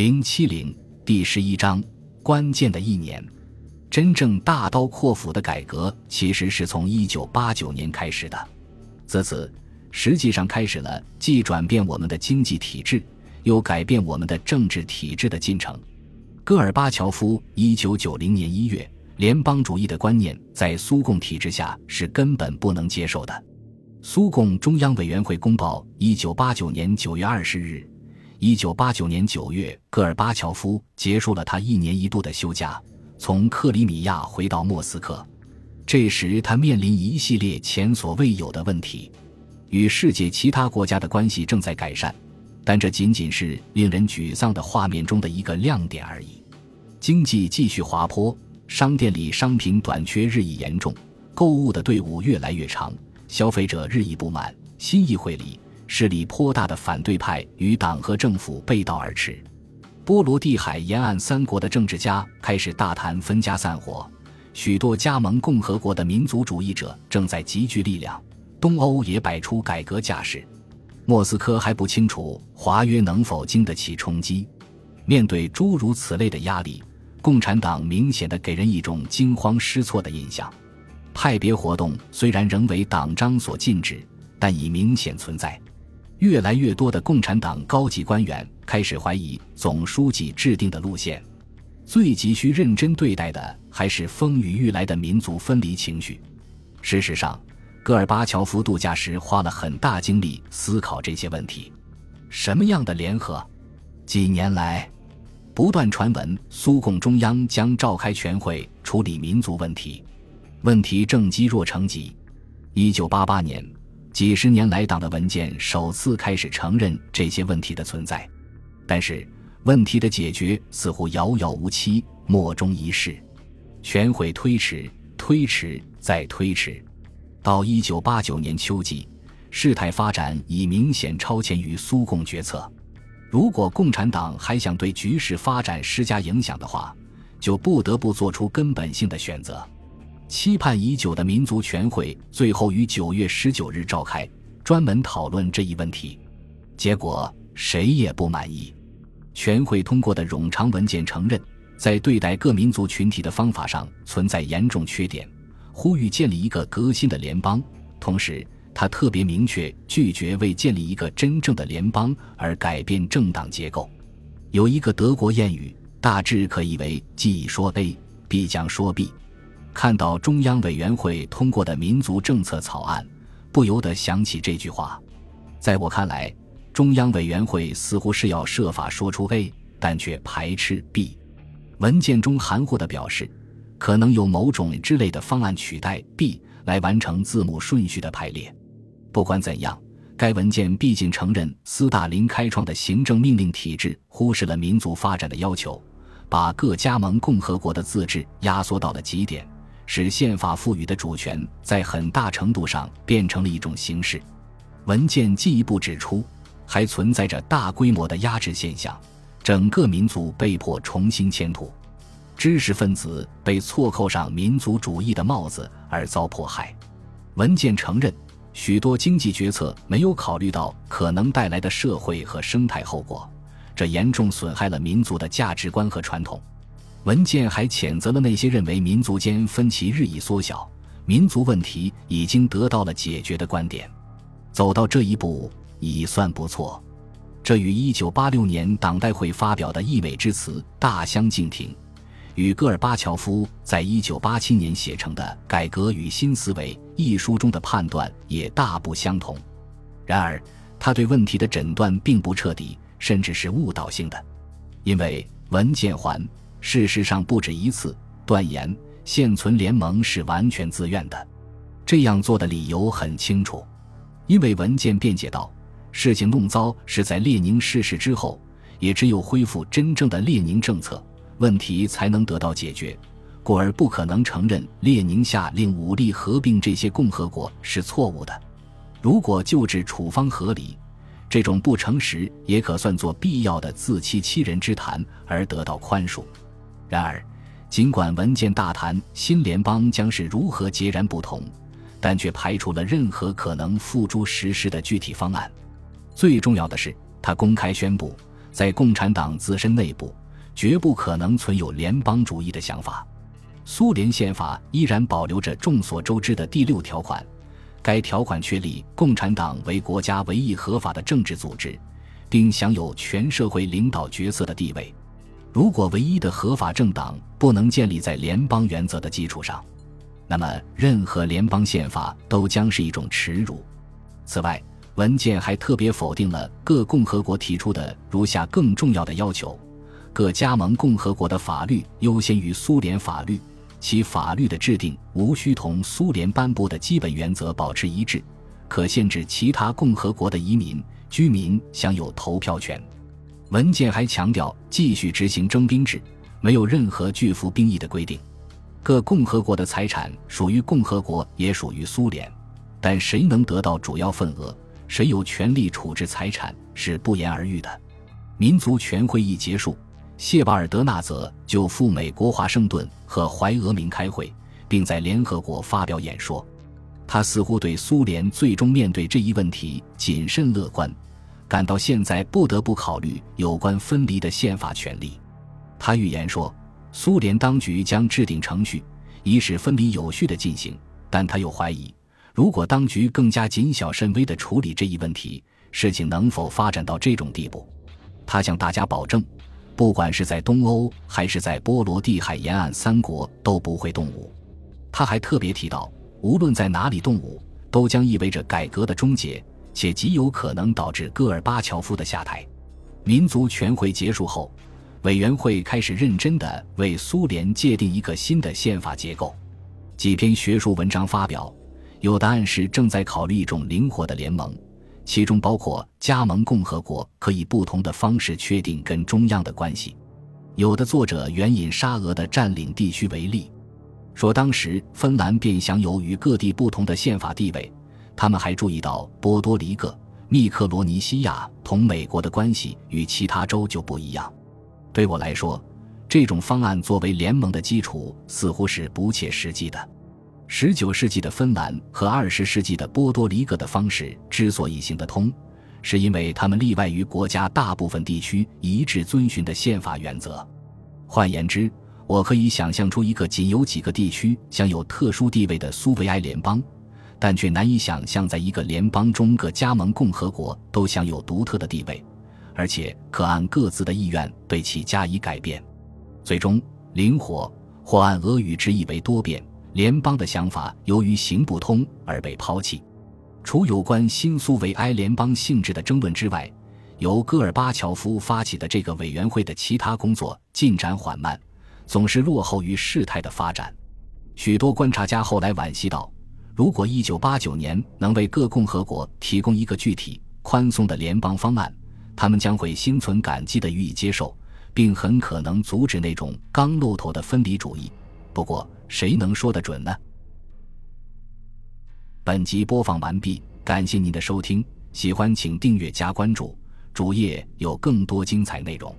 零七零第十一章关键的一年，真正大刀阔斧的改革其实是从一九八九年开始的。自此，实际上开始了既转变我们的经济体制，又改变我们的政治体制的进程。戈尔巴乔夫一九九零年一月，联邦主义的观念在苏共体制下是根本不能接受的。苏共中央委员会公报，一九八九年九月二十日，一九八九年九月，戈尔巴乔夫结束了他一年一度的休假，从克里米亚回到莫斯科。这时，他面临一系列前所未有的问题，与世界其他国家的关系正在改善，但这仅仅是令人沮丧的画面中的一个亮点而已。经济继续滑坡，商店里商品短缺日益严重，购物的队伍越来越长。消费者日益不满，新议会里势力颇大的反对派与党和政府背道而驰。波罗的海沿岸三国的政治家开始大谈分家散伙，许多加盟共和国的民族主义者正在集聚力量。东欧也摆出改革架势，莫斯科还不清楚华约能否经得起冲击。面对诸如此类的压力，共产党明显的给人一种惊慌失措的印象。派别活动虽然仍为党章所禁止，但已明显存在。越来越多的共产党高级官员开始怀疑总书记制定的路线。最急需认真对待的还是风雨欲来的民族分离情绪。事实上，戈尔巴乔夫度假时花了很大精力思考这些问题。什么样的联合？几年来，不断传闻苏共中央将召开全会处理民族问题。问题正积弱成疾。一九八八年，几十年来党的文件首次开始承认这些问题的存在，但是问题的解决似乎遥遥无期，莫衷一是。全会推迟、推迟再推迟，到一九八九年秋季，事态发展已明显超前于苏共决策。如果共产党还想对局势发展施加影响的话，就不得不做出根本性的选择。期盼已久的民族全会最后于九月十九日召开，专门讨论这一问题。结果谁也不满意。全会通过的冗长文件承认，在对待各民族群体的方法上存在严重缺点，呼吁建立一个革新的联邦。同时，他特别明确拒绝为建立一个真正的联邦而改变政党结构。有一个德国谚语，大致可以为：既说 A，必将说 B。看到中央委员会通过的民族政策草案，不由得想起这句话。在我看来，中央委员会似乎是要设法说出 A，但却排斥 B。文件中含糊地表示，可能有某种之类的方案取代 B 来完成字母顺序的排列。不管怎样，该文件毕竟承认斯大林开创的行政命令体制忽视了民族发展的要求，把各加盟共和国的自治压缩到了极点。使宪法赋予的主权在很大程度上变成了一种形式。文件进一步指出，还存在着大规模的压制现象，整个民族被迫重新迁徒，知识分子被错扣上民族主义的帽子而遭迫害。文件承认，许多经济决策没有考虑到可能带来的社会和生态后果，这严重损害了民族的价值观和传统。文件还谴责了那些认为民族间分歧日益缩小、民族问题已经得到了解决的观点。走到这一步已算不错，这与1986年党代会发表的溢美之词大相径庭，与戈尔巴乔夫在1987年写成的《改革与新思维》一书中的判断也大不相同。然而，他对问题的诊断并不彻底，甚至是误导性的，因为文件还。事实上，不止一次断言现存联盟是完全自愿的。这样做的理由很清楚，因为文件辩解道：事情弄糟是在列宁逝世之后，也只有恢复真正的列宁政策，问题才能得到解决。故而不可能承认列宁下令武力合并这些共和国是错误的。如果救治处方合理，这种不诚实也可算作必要的自欺欺人之谈而得到宽恕。然而，尽管文件大谈新联邦将是如何截然不同，但却排除了任何可能付诸实施的具体方案。最重要的是，他公开宣布，在共产党自身内部，绝不可能存有联邦主义的想法。苏联宪法依然保留着众所周知的第六条款，该条款确立共产党为国家唯一合法的政治组织，并享有全社会领导角色的地位。如果唯一的合法政党不能建立在联邦原则的基础上，那么任何联邦宪法都将是一种耻辱。此外，文件还特别否定了各共和国提出的如下更重要的要求：各加盟共和国的法律优先于苏联法律，其法律的制定无需同苏联颁布的基本原则保持一致，可限制其他共和国的移民居民享有投票权。文件还强调继续执行征兵制，没有任何拒服兵役的规定。各共和国的财产属于共和国，也属于苏联，但谁能得到主要份额，谁有权利处置财产是不言而喻的。民族全会议结束，谢瓦尔德纳泽就赴美国华盛顿和怀俄明开会，并在联合国发表演说。他似乎对苏联最终面对这一问题谨慎乐观。感到现在不得不考虑有关分离的宪法权利，他预言说，苏联当局将制定程序，以使分离有序的进行。但他又怀疑，如果当局更加谨小慎微地处理这一问题，事情能否发展到这种地步？他向大家保证，不管是在东欧还是在波罗的海沿岸三国都不会动武。他还特别提到，无论在哪里动武，都将意味着改革的终结。且极有可能导致戈尔巴乔夫的下台。民族全会结束后，委员会开始认真地为苏联界定一个新的宪法结构。几篇学术文章发表，有的暗示正在考虑一种灵活的联盟，其中包括加盟共和国可以不同的方式确定跟中央的关系。有的作者援引沙俄的占领地区为例，说当时芬兰便享有与各地不同的宪法地位。他们还注意到，波多黎各、密克罗尼西亚同美国的关系与其他州就不一样。对我来说，这种方案作为联盟的基础似乎是不切实际的。十九世纪的芬兰和二十世纪的波多黎各的方式之所以行得通，是因为他们例外于国家大部分地区一致遵循的宪法原则。换言之，我可以想象出一个仅有几个地区享有特殊地位的苏维埃联邦。但却难以想象，在一个联邦中，各加盟共和国都享有独特的地位，而且可按各自的意愿对其加以改变。最终，灵活或按俄语直译为多变联邦的想法，由于行不通而被抛弃。除有关新苏维埃联邦性质的争论之外，由戈尔巴乔夫发起的这个委员会的其他工作进展缓慢，总是落后于事态的发展。许多观察家后来惋惜道。如果1989年能为各共和国提供一个具体、宽松的联邦方案，他们将会心存感激地予以接受，并很可能阻止那种刚露头的分离主义。不过，谁能说得准呢？本集播放完毕，感谢您的收听，喜欢请订阅加关注，主页有更多精彩内容。